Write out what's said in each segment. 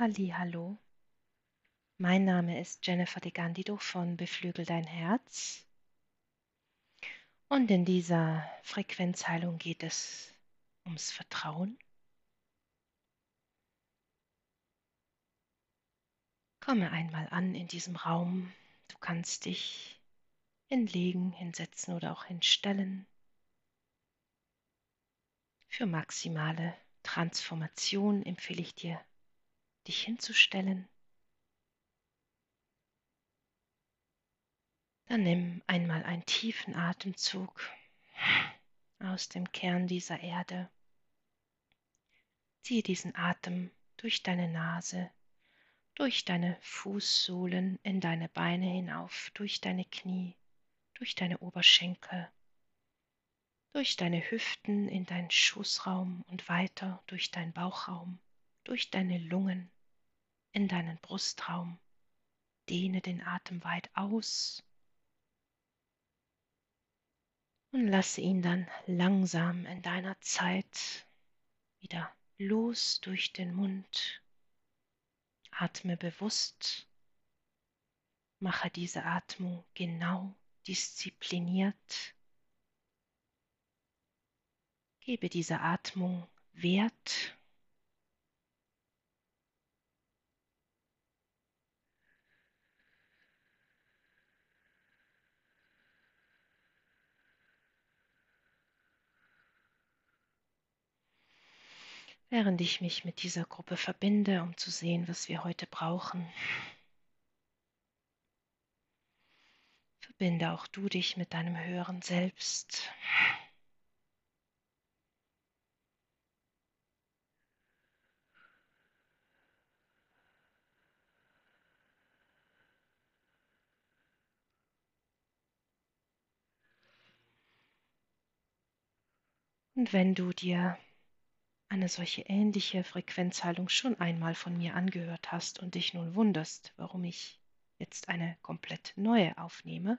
Hallo, mein Name ist Jennifer de Gandido von Beflügel dein Herz. Und in dieser Frequenzheilung geht es ums Vertrauen. Komme einmal an in diesem Raum. Du kannst dich hinlegen, hinsetzen oder auch hinstellen. Für maximale Transformation empfehle ich dir, dich hinzustellen. Dann nimm einmal einen tiefen Atemzug aus dem Kern dieser Erde. Ziehe diesen Atem durch deine Nase, durch deine Fußsohlen in deine Beine hinauf, durch deine Knie, durch deine Oberschenkel, durch deine Hüften in deinen Schoßraum und weiter durch deinen Bauchraum, durch deine Lungen in deinen Brustraum. Dehne den Atem weit aus und lasse ihn dann langsam in deiner Zeit wieder los durch den Mund. Atme bewusst, mache diese Atmung genau diszipliniert Gebe dieser Atmung Wert. Während ich mich mit dieser Gruppe verbinde, um zu sehen, was wir heute brauchen, verbinde auch du dich mit deinem höheren Selbst. Und wenn du dir eine solche ähnliche Frequenzheilung schon einmal von mir angehört hast und dich nun wunderst, warum ich jetzt eine komplett neue aufnehme,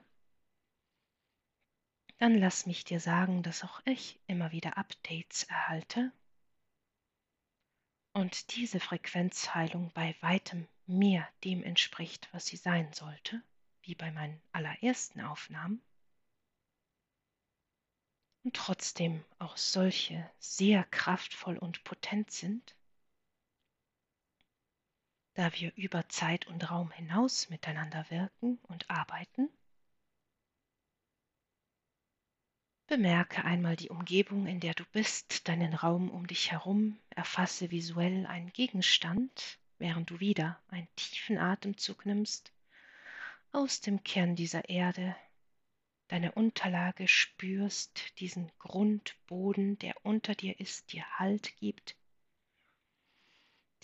dann lass mich dir sagen, dass auch ich immer wieder Updates erhalte und diese Frequenzheilung bei weitem mehr dem entspricht, was sie sein sollte, wie bei meinen allerersten Aufnahmen und trotzdem auch solche sehr kraftvoll und potent sind, da wir über Zeit und Raum hinaus miteinander wirken und arbeiten. Bemerke einmal die Umgebung, in der du bist, deinen Raum um dich herum, erfasse visuell einen Gegenstand, während du wieder einen tiefen Atemzug nimmst aus dem Kern dieser Erde deine Unterlage spürst, diesen Grundboden, der unter dir ist, dir Halt gibt,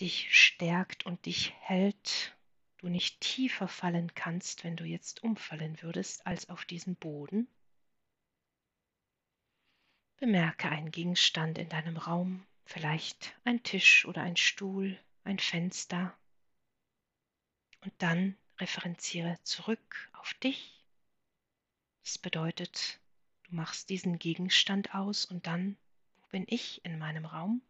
dich stärkt und dich hält, du nicht tiefer fallen kannst, wenn du jetzt umfallen würdest, als auf diesen Boden. Bemerke einen Gegenstand in deinem Raum, vielleicht ein Tisch oder ein Stuhl, ein Fenster. Und dann referenziere zurück auf dich das bedeutet, du machst diesen Gegenstand aus und dann, wo bin ich in meinem Raum?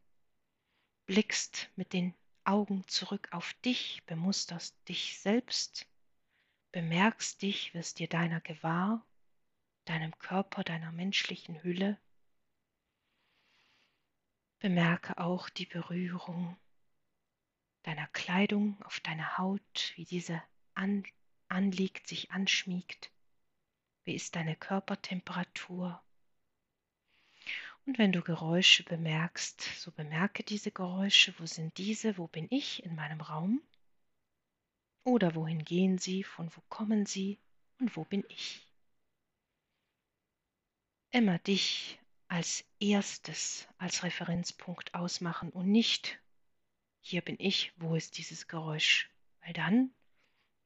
Blickst mit den Augen zurück auf dich, bemusterst dich selbst, bemerkst dich, wirst dir deiner gewahr, deinem Körper, deiner menschlichen Hülle. Bemerke auch die Berührung deiner Kleidung auf deiner Haut, wie diese an, anliegt, sich anschmiegt. Wie ist deine Körpertemperatur? Und wenn du Geräusche bemerkst, so bemerke diese Geräusche. Wo sind diese? Wo bin ich in meinem Raum? Oder wohin gehen sie? Von wo kommen sie? Und wo bin ich? Immer dich als erstes, als Referenzpunkt ausmachen und nicht, hier bin ich, wo ist dieses Geräusch? Weil dann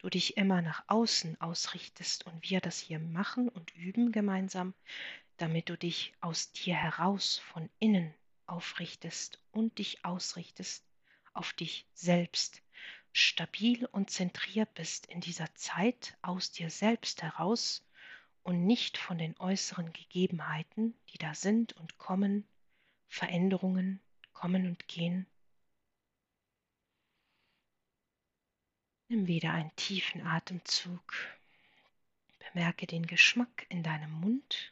du dich immer nach außen ausrichtest und wir das hier machen und üben gemeinsam, damit du dich aus dir heraus von innen aufrichtest und dich ausrichtest auf dich selbst, stabil und zentriert bist in dieser Zeit aus dir selbst heraus und nicht von den äußeren Gegebenheiten, die da sind und kommen, Veränderungen kommen und gehen, Nimm wieder einen tiefen Atemzug. Bemerke den Geschmack in deinem Mund.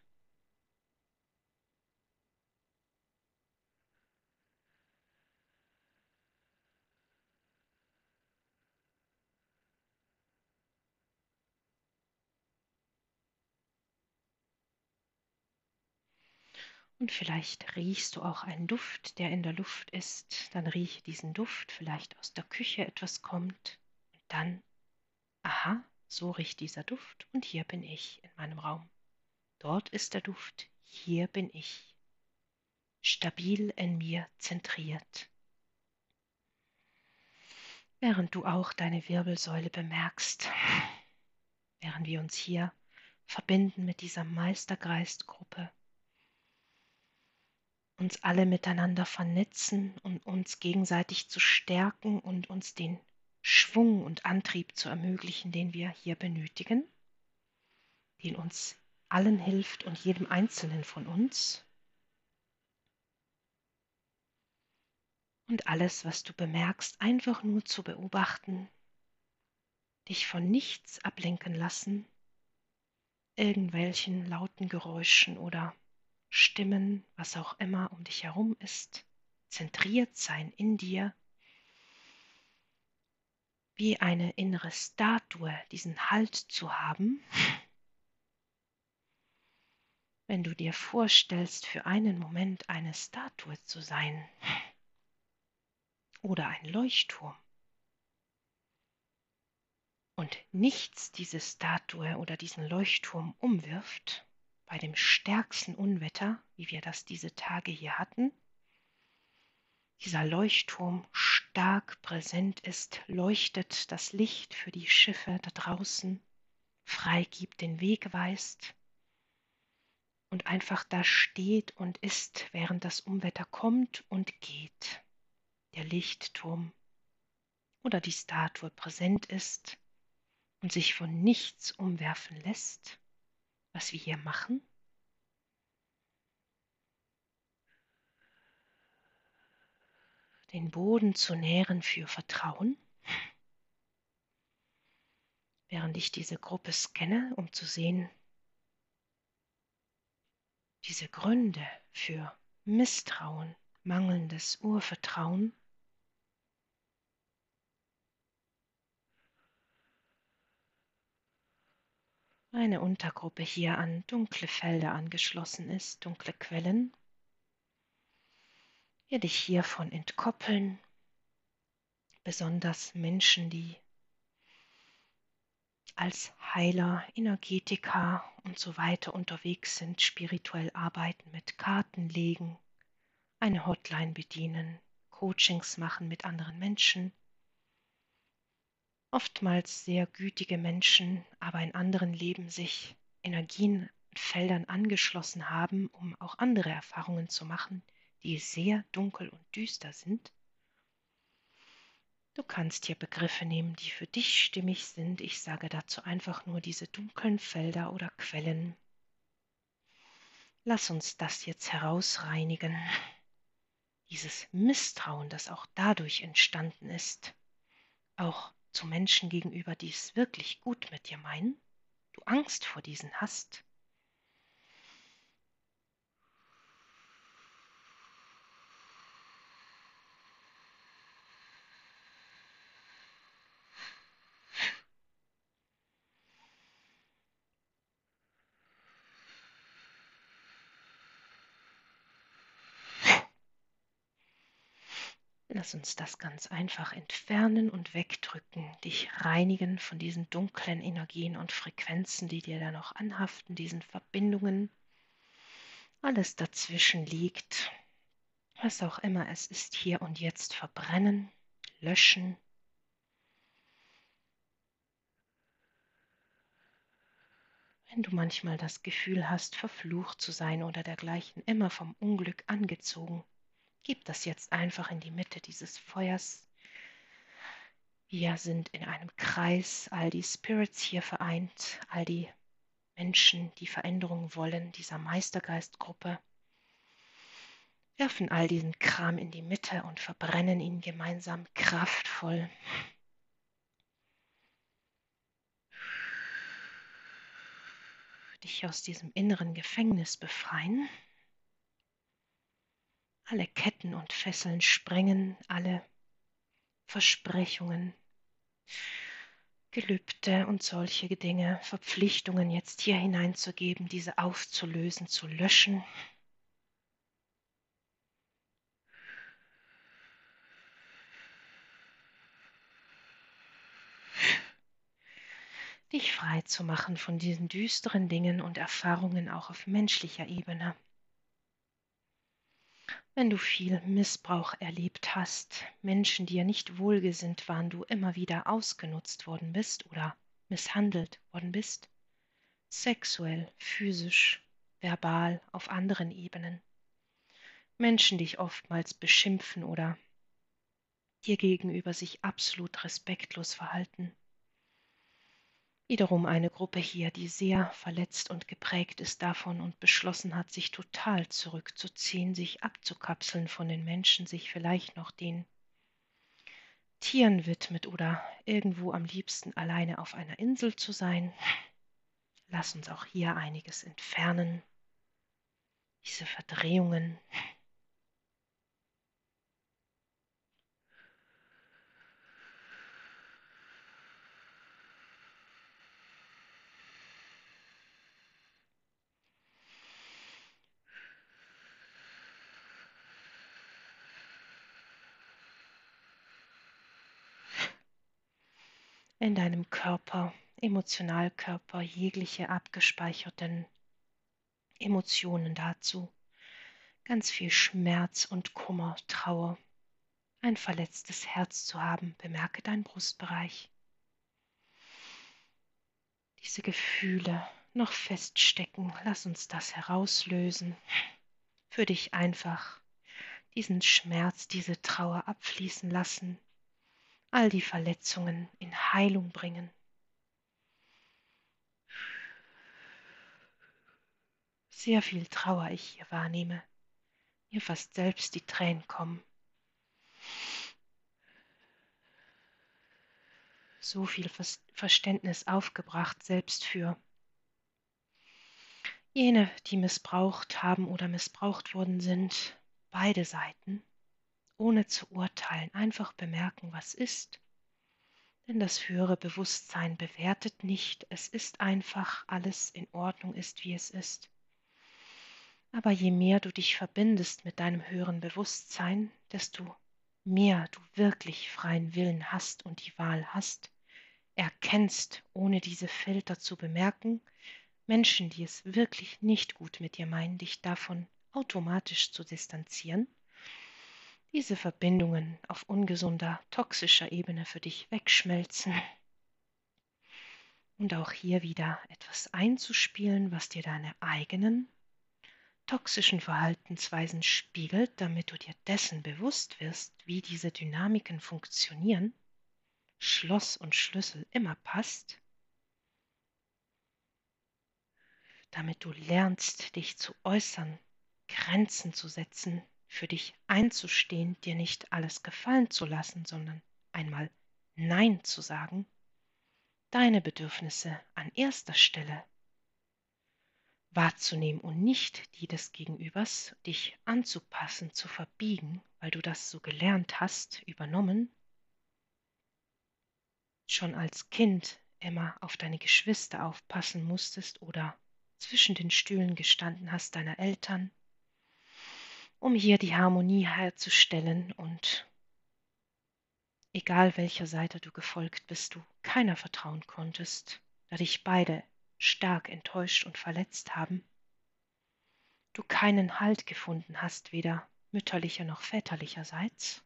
Und vielleicht riechst du auch einen Duft, der in der Luft ist. Dann rieche diesen Duft, vielleicht aus der Küche etwas kommt. Dann, aha, so riecht dieser Duft und hier bin ich in meinem Raum. Dort ist der Duft, hier bin ich. Stabil in mir zentriert. Während du auch deine Wirbelsäule bemerkst, während wir uns hier verbinden mit dieser Meistergeistgruppe uns alle miteinander vernetzen und uns gegenseitig zu stärken und uns den Schwung und Antrieb zu ermöglichen, den wir hier benötigen, den uns allen hilft und jedem Einzelnen von uns. Und alles, was du bemerkst, einfach nur zu beobachten, dich von nichts ablenken lassen, irgendwelchen lauten Geräuschen oder Stimmen, was auch immer um dich herum ist, zentriert sein in dir, wie eine innere Statue diesen Halt zu haben. Wenn du dir vorstellst, für einen Moment eine Statue zu sein oder ein Leuchtturm und nichts diese Statue oder diesen Leuchtturm umwirft, bei dem stärksten Unwetter, wie wir das diese Tage hier hatten, dieser Leuchtturm stark präsent ist, leuchtet das Licht für die Schiffe da draußen, frei gibt, den Weg weist und einfach da steht und ist, während das Unwetter kommt und geht. Der Lichtturm oder die Statue präsent ist und sich von nichts umwerfen lässt was wir hier machen? Den Boden zu nähren für Vertrauen, während ich diese Gruppe scanne, um zu sehen, diese Gründe für Misstrauen, mangelndes Urvertrauen eine Untergruppe hier an dunkle Felder angeschlossen ist, dunkle Quellen. Werde ich hiervon entkoppeln, besonders Menschen, die als Heiler, Energetiker und so weiter unterwegs sind, spirituell arbeiten, mit Karten legen, eine Hotline bedienen, Coachings machen mit anderen Menschen, oftmals sehr gütige Menschen, aber in anderen Leben sich Energienfeldern angeschlossen haben, um auch andere Erfahrungen zu machen, die sehr dunkel und düster sind. Du kannst hier Begriffe nehmen, die für dich stimmig sind. Ich sage dazu einfach nur diese dunklen Felder oder Quellen. Lass uns das jetzt herausreinigen. Dieses Misstrauen, das auch dadurch entstanden ist, auch zu Menschen gegenüber, die es wirklich gut mit dir meinen, du Angst vor diesen hast, Lass uns das ganz einfach entfernen und wegdrücken, dich reinigen von diesen dunklen Energien und Frequenzen, die dir da noch anhaften, diesen Verbindungen. Alles dazwischen liegt, was auch immer es ist, hier und jetzt verbrennen, löschen. Wenn du manchmal das Gefühl hast, verflucht zu sein oder dergleichen, immer vom Unglück angezogen, Gib das jetzt einfach in die Mitte dieses Feuers. Wir sind in einem Kreis, all die Spirits hier vereint, all die Menschen, die Veränderung wollen, dieser Meistergeistgruppe, werfen all diesen Kram in die Mitte und verbrennen ihn gemeinsam kraftvoll. Dich aus diesem inneren Gefängnis befreien. Alle Ketten und Fesseln sprengen, alle Versprechungen, Gelübde und solche Dinge, Verpflichtungen jetzt hier hineinzugeben, diese aufzulösen, zu löschen. Dich frei zu machen von diesen düsteren Dingen und Erfahrungen auch auf menschlicher Ebene. Wenn du viel Missbrauch erlebt hast, Menschen dir nicht wohlgesinnt waren, du immer wieder ausgenutzt worden bist oder misshandelt worden bist, sexuell, physisch, verbal, auf anderen Ebenen. Menschen dich oftmals beschimpfen oder dir gegenüber sich absolut respektlos verhalten. Wiederum eine Gruppe hier, die sehr verletzt und geprägt ist davon und beschlossen hat, sich total zurückzuziehen, sich abzukapseln von den Menschen, sich vielleicht noch den Tieren widmet oder irgendwo am liebsten alleine auf einer Insel zu sein. Lass uns auch hier einiges entfernen. Diese Verdrehungen, in deinem Körper, Emotionalkörper, jegliche abgespeicherten Emotionen dazu. Ganz viel Schmerz und Kummer, Trauer, ein verletztes Herz zu haben. Bemerke deinen Brustbereich. Diese Gefühle noch feststecken, lass uns das herauslösen. Für dich einfach diesen Schmerz, diese Trauer abfließen lassen, all die Verletzungen in Heilung bringen. Sehr viel Trauer ich hier wahrnehme, mir fast selbst die Tränen kommen. So viel Verständnis aufgebracht, selbst für jene, die missbraucht haben oder missbraucht worden sind, beide Seiten ohne zu urteilen, einfach bemerken, was ist. Denn das höhere Bewusstsein bewertet nicht, es ist einfach, alles in Ordnung ist, wie es ist. Aber je mehr du dich verbindest mit deinem höheren Bewusstsein, desto mehr du wirklich freien Willen hast und die Wahl hast, erkennst, ohne diese Filter zu bemerken, Menschen, die es wirklich nicht gut mit dir meinen, dich davon automatisch zu distanzieren diese Verbindungen auf ungesunder, toxischer Ebene für dich wegschmelzen. Und auch hier wieder etwas einzuspielen, was dir deine eigenen toxischen Verhaltensweisen spiegelt, damit du dir dessen bewusst wirst, wie diese Dynamiken funktionieren, Schloss und Schlüssel immer passt, damit du lernst, dich zu äußern, Grenzen zu setzen, für dich einzustehen, dir nicht alles gefallen zu lassen, sondern einmal Nein zu sagen, deine Bedürfnisse an erster Stelle wahrzunehmen und nicht die des Gegenübers, dich anzupassen, zu verbiegen, weil du das so gelernt hast, übernommen, schon als Kind immer auf deine Geschwister aufpassen musstest oder zwischen den Stühlen gestanden hast deiner Eltern, um hier die Harmonie herzustellen und egal welcher Seite du gefolgt bist, du keiner vertrauen konntest, da dich beide stark enttäuscht und verletzt haben, du keinen Halt gefunden hast, weder mütterlicher noch väterlicherseits,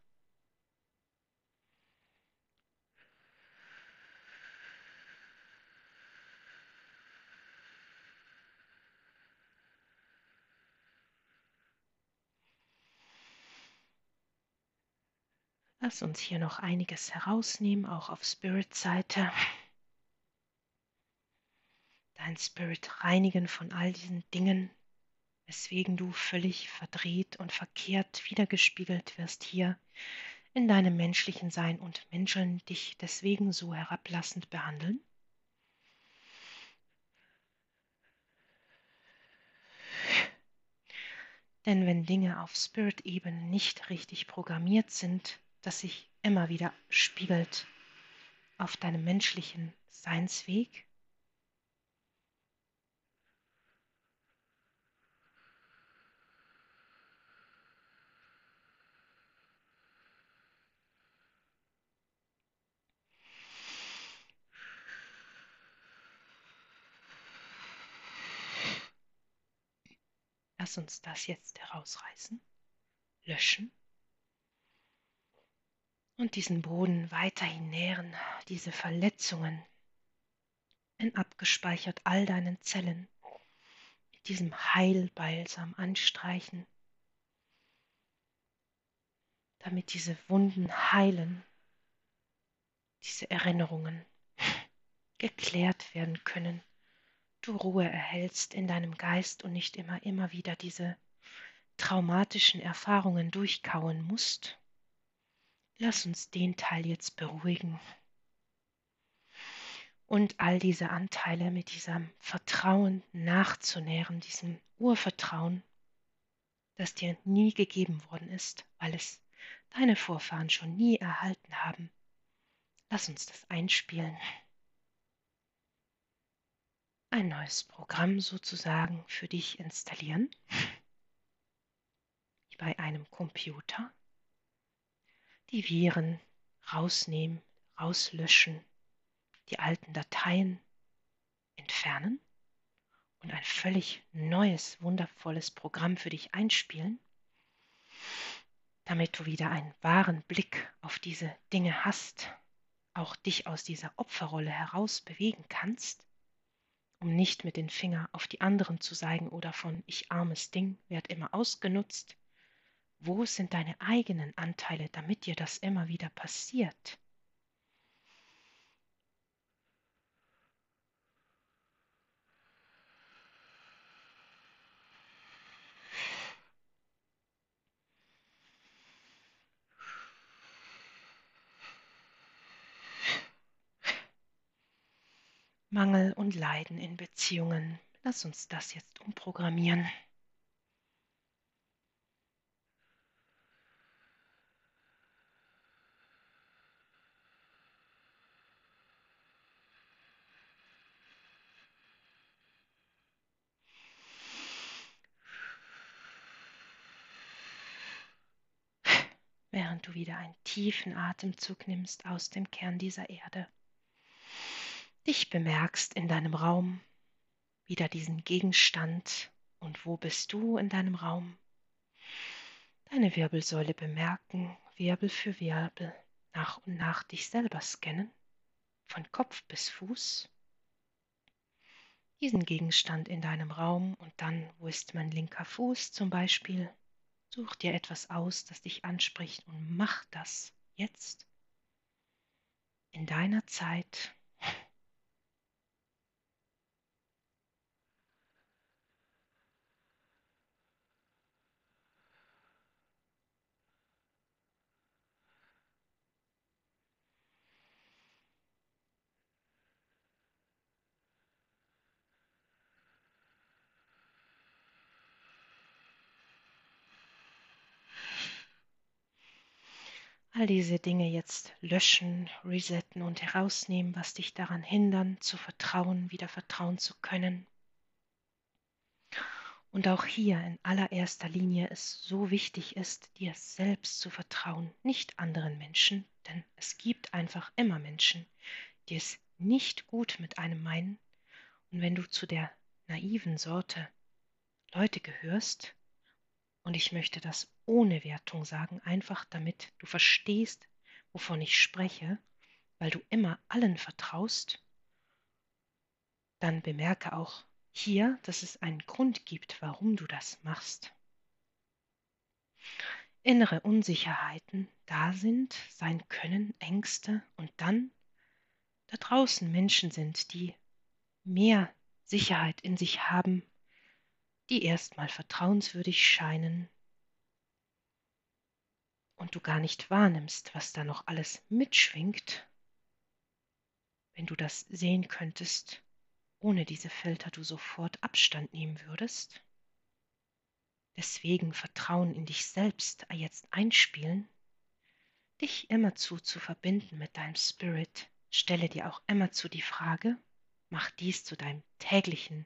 Lass uns hier noch einiges herausnehmen, auch auf Spirit-Seite. Dein Spirit reinigen von all diesen Dingen, weswegen du völlig verdreht und verkehrt wiedergespiegelt wirst hier in deinem menschlichen Sein und Menschen dich deswegen so herablassend behandeln? Denn wenn Dinge auf Spirit-Ebene nicht richtig programmiert sind, das sich immer wieder spiegelt auf deinem menschlichen Seinsweg, Lass uns das jetzt herausreißen, löschen und diesen Boden weiterhin nähren, diese Verletzungen in abgespeichert all deinen Zellen mit diesem Heilbalsam anstreichen, damit diese Wunden heilen, diese Erinnerungen geklärt werden können du Ruhe erhältst in deinem Geist und nicht immer, immer wieder diese traumatischen Erfahrungen durchkauen musst. Lass uns den Teil jetzt beruhigen. Und all diese Anteile mit diesem Vertrauen nachzunähren, diesem Urvertrauen, das dir nie gegeben worden ist, weil es deine Vorfahren schon nie erhalten haben. Lass uns das einspielen. Ein neues Programm sozusagen für dich installieren. Bei einem Computer, die Viren rausnehmen, rauslöschen, die alten Dateien entfernen und ein völlig neues, wundervolles Programm für dich einspielen, damit du wieder einen wahren Blick auf diese Dinge hast, auch dich aus dieser Opferrolle heraus bewegen kannst um nicht mit den Finger auf die anderen zu zeigen oder von ich armes Ding werd immer ausgenutzt. Wo sind deine eigenen Anteile, damit dir das immer wieder passiert? Mangel und Leiden in Beziehungen. Lass uns das jetzt umprogrammieren. Während du wieder einen tiefen Atemzug nimmst aus dem Kern dieser Erde dich bemerkst in deinem Raum, wieder diesen Gegenstand und wo bist du in deinem Raum. Deine Wirbelsäule bemerken, Wirbel für Wirbel, nach und nach dich selber scannen, von Kopf bis Fuß. Diesen Gegenstand in deinem Raum und dann, wo ist mein linker Fuß zum Beispiel, such dir etwas aus, das dich anspricht und mach das jetzt in deiner Zeit all diese Dinge jetzt löschen, resetten und herausnehmen, was dich daran hindern, zu vertrauen, wieder vertrauen zu können. Und auch hier in allererster Linie es so wichtig ist, dir selbst zu vertrauen, nicht anderen Menschen, denn es gibt einfach immer Menschen, die es nicht gut mit einem meinen. Und wenn du zu der naiven Sorte Leute gehörst, und ich möchte das ohne Wertung sagen, einfach damit du verstehst, wovon ich spreche, weil du immer allen vertraust, dann bemerke auch hier, dass es einen Grund gibt, warum du das machst. Innere Unsicherheiten da sind, sein können, Ängste und dann da draußen Menschen sind, die mehr Sicherheit in sich haben, die erstmal vertrauenswürdig scheinen, und du gar nicht wahrnimmst, was da noch alles mitschwingt, wenn du das sehen könntest, ohne diese Filter du sofort Abstand nehmen würdest, deswegen Vertrauen in dich selbst jetzt einspielen, dich immerzu zu verbinden mit deinem Spirit. Stelle dir auch immerzu die Frage, mach dies zu deinem täglichen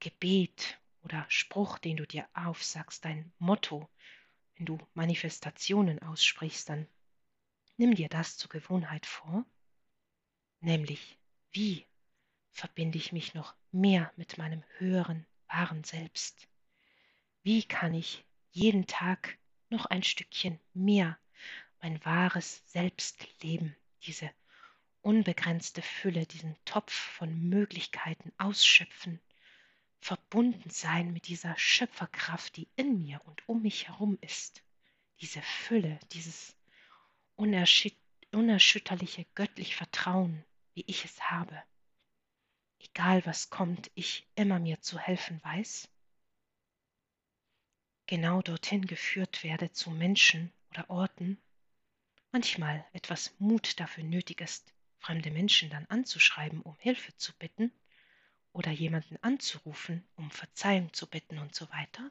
Gebet oder Spruch, den du dir aufsagst, dein Motto, wenn du Manifestationen aussprichst, dann nimm dir das zur Gewohnheit vor, nämlich wie verbinde ich mich noch mehr mit meinem höheren, wahren Selbst? Wie kann ich jeden Tag noch ein Stückchen mehr mein wahres Selbst leben, diese unbegrenzte Fülle, diesen Topf von Möglichkeiten ausschöpfen, verbunden sein mit dieser Schöpferkraft, die in mir und um mich herum ist, diese Fülle, dieses unerschütterliche göttliche Vertrauen, wie ich es habe. Egal was kommt, ich immer mir zu helfen weiß, genau dorthin geführt werde zu Menschen oder Orten, manchmal etwas Mut dafür nötig ist, fremde Menschen dann anzuschreiben, um Hilfe zu bitten oder jemanden anzurufen, um Verzeihung zu bitten und so weiter.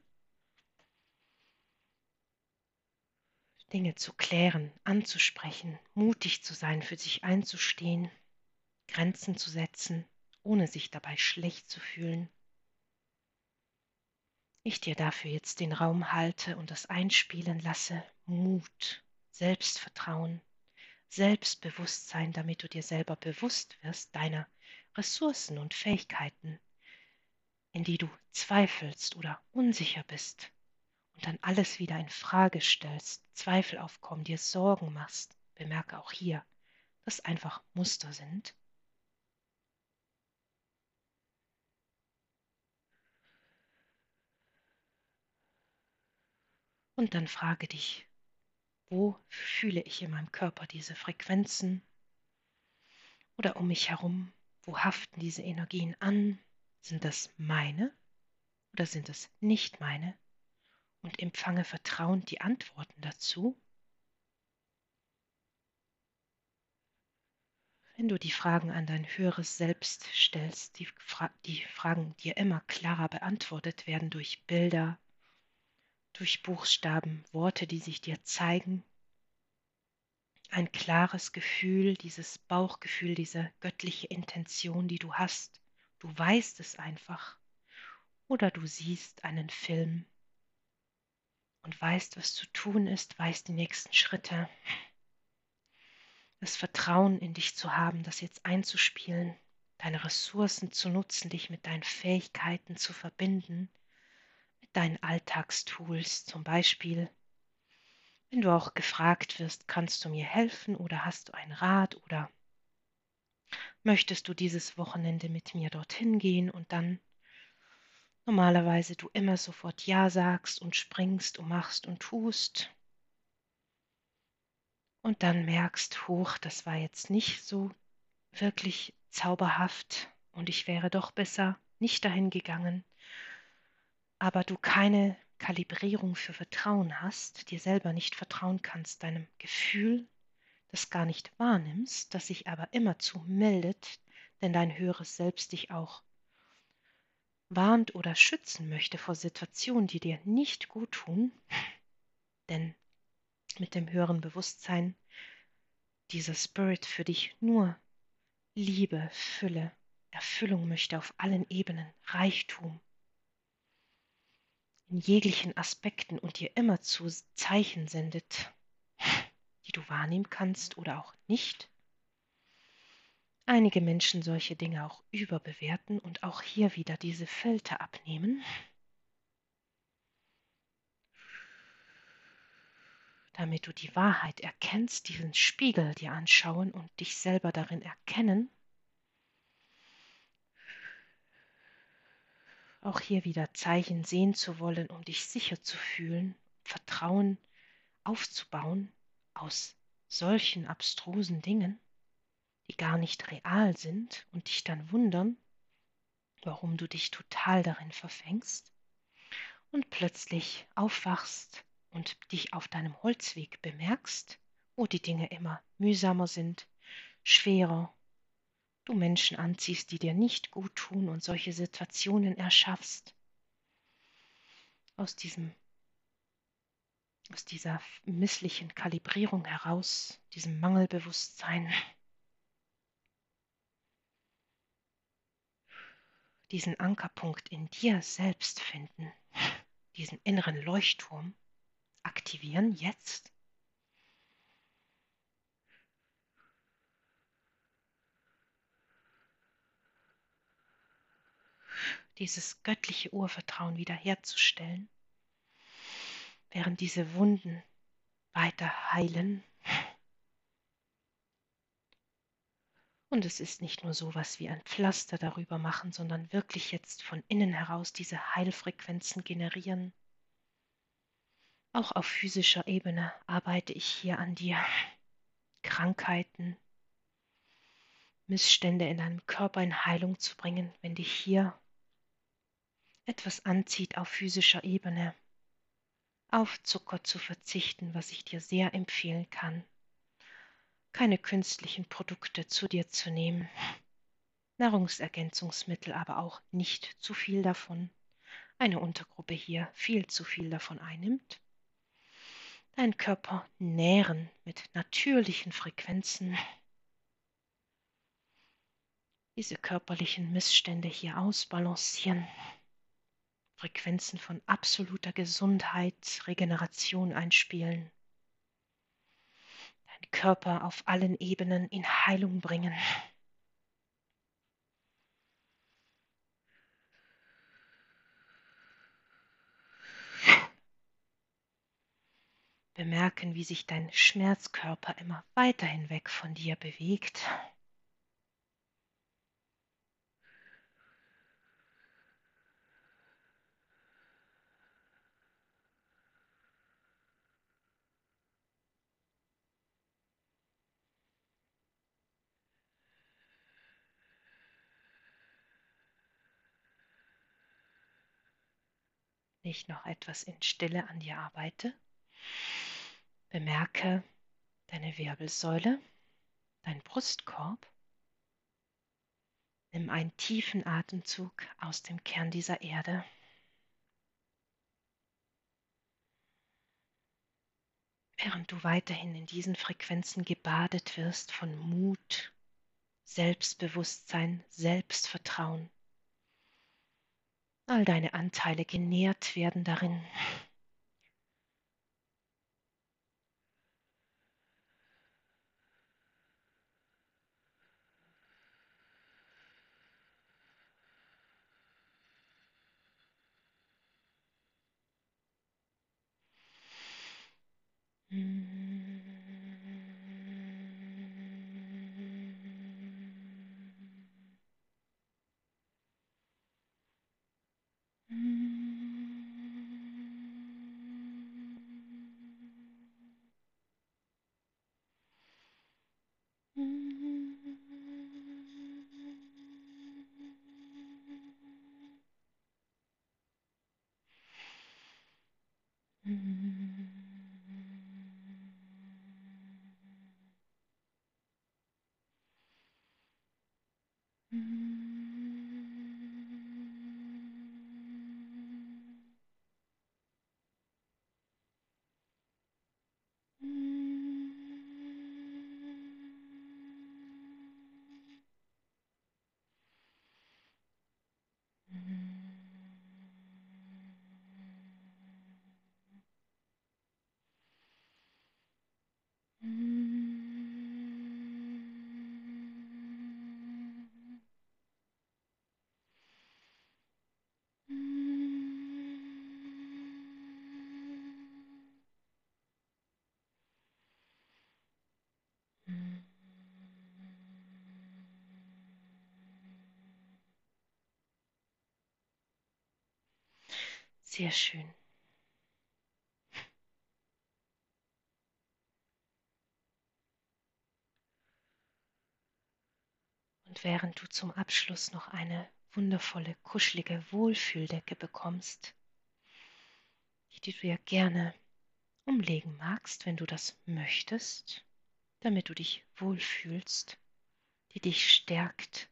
Dinge zu klären, anzusprechen, mutig zu sein, für sich einzustehen, Grenzen zu setzen, ohne sich dabei schlecht zu fühlen. Ich dir dafür jetzt den Raum halte und das einspielen lasse, Mut, Selbstvertrauen, Selbstbewusstsein, damit du dir selber bewusst wirst deiner Ressourcen und Fähigkeiten, in die du zweifelst oder unsicher bist und dann alles wieder in Frage stellst, Zweifel aufkommen, dir Sorgen machst, bemerke auch hier, dass einfach Muster sind. Und dann frage dich, wo fühle ich in meinem Körper diese Frequenzen? Oder um mich herum, wo haften diese Energien an? Sind das meine oder sind es nicht meine? Und empfange vertrauend die Antworten dazu. Wenn du die Fragen an dein höheres Selbst stellst, die, Fra die Fragen dir immer klarer beantwortet werden durch Bilder, durch Buchstaben, Worte, die sich dir zeigen. Ein klares Gefühl, dieses Bauchgefühl, diese göttliche Intention, die du hast. Du weißt es einfach. Oder du siehst einen Film und weißt, was zu tun ist, weißt die nächsten Schritte. Das Vertrauen in dich zu haben, das jetzt einzuspielen, deine Ressourcen zu nutzen, dich mit deinen Fähigkeiten zu verbinden deinen Alltagstools, zum Beispiel, wenn du auch gefragt wirst, kannst du mir helfen oder hast du einen Rat oder möchtest du dieses Wochenende mit mir dorthin gehen und dann normalerweise du immer sofort Ja sagst und springst und machst und tust und dann merkst, hoch, das war jetzt nicht so wirklich zauberhaft und ich wäre doch besser nicht dahin gegangen aber du keine Kalibrierung für Vertrauen hast, dir selber nicht vertrauen kannst, deinem Gefühl, das gar nicht wahrnimmst, das sich aber immerzu meldet, denn dein höheres Selbst dich auch warnt oder schützen möchte vor Situationen, die dir nicht gut tun, denn mit dem höheren Bewusstsein dieser Spirit für dich nur Liebe, Fülle, Erfüllung möchte auf allen Ebenen, Reichtum, in jeglichen Aspekten und dir immer zu Zeichen sendet, die du wahrnehmen kannst oder auch nicht. Einige Menschen solche Dinge auch überbewerten und auch hier wieder diese Filter abnehmen. Damit du die Wahrheit erkennst, diesen Spiegel dir anschauen und dich selber darin erkennen auch hier wieder Zeichen sehen zu wollen, um dich sicher zu fühlen, Vertrauen aufzubauen aus solchen abstrusen Dingen, die gar nicht real sind und dich dann wundern, warum du dich total darin verfängst und plötzlich aufwachst und dich auf deinem Holzweg bemerkst, wo die Dinge immer mühsamer sind, schwerer du Menschen anziehst, die dir nicht gut tun und solche Situationen erschaffst. aus diesem aus dieser misslichen Kalibrierung heraus, diesem Mangelbewusstsein, diesen Ankerpunkt in dir selbst finden, diesen inneren Leuchtturm aktivieren jetzt. Dieses göttliche Urvertrauen wiederherzustellen während diese Wunden weiter heilen. Und es ist nicht nur so was wie ein Pflaster darüber machen, sondern wirklich jetzt von innen heraus diese Heilfrequenzen generieren. Auch auf physischer Ebene arbeite ich hier an dir. Krankheiten, Missstände in deinem Körper in Heilung zu bringen, wenn dich hier etwas anzieht auf physischer Ebene auf Zucker zu verzichten, was ich dir sehr empfehlen kann. Keine künstlichen Produkte zu dir zu nehmen. Nahrungsergänzungsmittel aber auch nicht zu viel davon. Eine Untergruppe hier viel zu viel davon einnimmt. Dein Körper nähren mit natürlichen Frequenzen. Diese körperlichen Missstände hier ausbalancieren. Frequenzen von absoluter Gesundheit, Regeneration einspielen. Dein Körper auf allen Ebenen in Heilung bringen. Bemerken, wie sich dein Schmerzkörper immer weiter hinweg von dir bewegt. Ich noch etwas in Stille an dir arbeite, bemerke deine Wirbelsäule, dein Brustkorb. Nimm einen tiefen Atemzug aus dem Kern dieser Erde. Während du weiterhin in diesen Frequenzen gebadet wirst von Mut, Selbstbewusstsein, Selbstvertrauen, all deine Anteile genährt werden darin. Mm-hmm. Sehr schön. Und während du zum Abschluss noch eine wundervolle, kuschelige Wohlfühldecke bekommst, die du dir gerne umlegen magst, wenn du das möchtest, damit du dich wohlfühlst, die dich stärkt,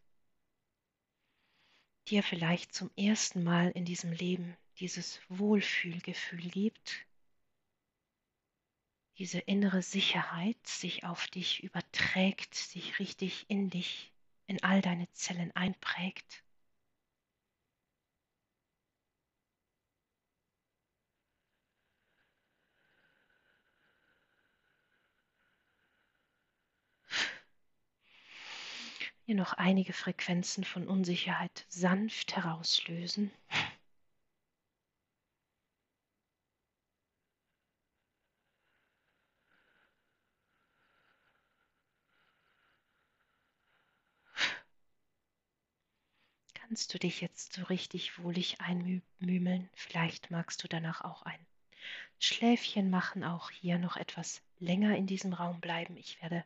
dir vielleicht zum ersten Mal in diesem Leben dieses Wohlfühlgefühl gibt, diese innere Sicherheit sich auf dich überträgt, sich richtig in dich, in all deine Zellen einprägt. Hier noch einige Frequenzen von Unsicherheit sanft herauslösen. Kannst du dich jetzt so richtig wohlig einmümeln. Vielleicht magst du danach auch ein Schläfchen machen, auch hier noch etwas länger in diesem Raum bleiben. Ich werde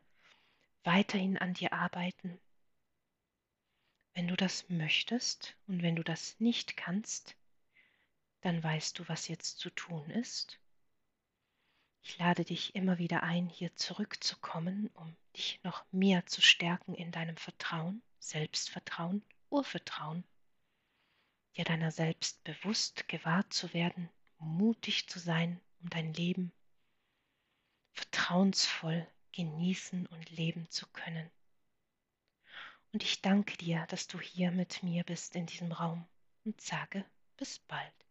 weiterhin an dir arbeiten. Wenn du das möchtest und wenn du das nicht kannst, dann weißt du, was jetzt zu tun ist. Ich lade dich immer wieder ein, hier zurückzukommen, um dich noch mehr zu stärken in deinem Vertrauen, Selbstvertrauen Urvertrauen, dir deiner selbst bewusst gewahrt zu werden, mutig zu sein, um dein Leben vertrauensvoll genießen und leben zu können. Und ich danke dir, dass du hier mit mir bist in diesem Raum und sage bis bald.